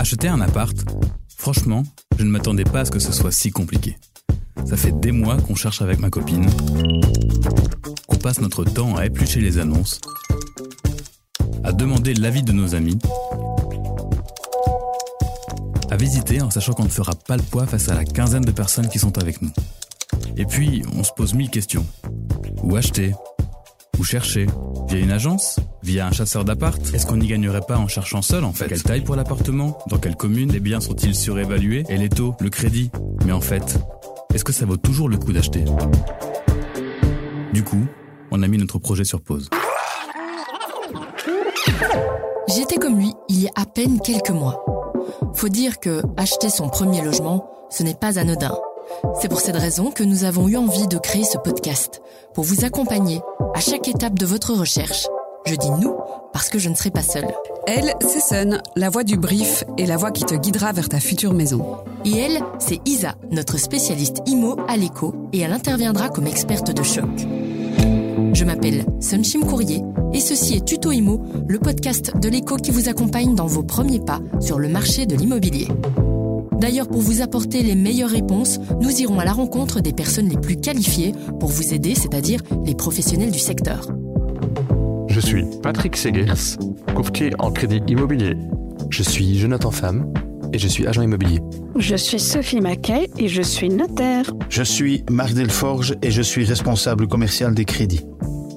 Acheter un appart, franchement, je ne m'attendais pas à ce que ce soit si compliqué. Ça fait des mois qu'on cherche avec ma copine, qu'on passe notre temps à éplucher les annonces, à demander l'avis de nos amis, à visiter en sachant qu'on ne fera pas le poids face à la quinzaine de personnes qui sont avec nous. Et puis, on se pose mille questions. Où acheter? Chercher. Via une agence? Via un chasseur d'appart? Est-ce qu'on n'y gagnerait pas en cherchant seul en fait? Quelle taille pour l'appartement? Dans quelle commune? Les biens sont-ils surévalués? Et les taux? Le crédit? Mais en fait, est-ce que ça vaut toujours le coup d'acheter? Du coup, on a mis notre projet sur pause. J'étais comme lui il y a à peine quelques mois. Faut dire que acheter son premier logement, ce n'est pas anodin. C'est pour cette raison que nous avons eu envie de créer ce podcast, pour vous accompagner à chaque étape de votre recherche. Je dis nous parce que je ne serai pas seule. Elle, c'est Sun, la voix du brief et la voix qui te guidera vers ta future maison. Et elle, c'est Isa, notre spécialiste IMO à l'écho, et elle interviendra comme experte de choc. Je m'appelle Sunshim Courrier et ceci est Tuto Imo, le podcast de l'écho qui vous accompagne dans vos premiers pas sur le marché de l'immobilier. D'ailleurs, pour vous apporter les meilleures réponses, nous irons à la rencontre des personnes les plus qualifiées pour vous aider, c'est-à-dire les professionnels du secteur. Je suis Patrick Segers, courtier en crédit immobilier. Je suis Jonathan Femme et je suis agent immobilier. Je suis Sophie Mackay et je suis notaire. Je suis Marc Delforge et je suis responsable commercial des crédits.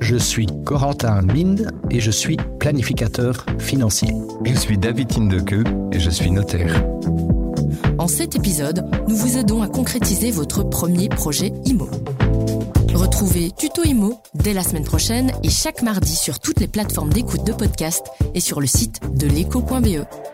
Je suis Corentin Minde et je suis planificateur financier. Je suis David Tindeke et je suis notaire. En cet épisode, nous vous aidons à concrétiser votre premier projet IMO. Retrouvez Tuto IMO dès la semaine prochaine et chaque mardi sur toutes les plateformes d'écoute de podcast et sur le site de l'écho.be.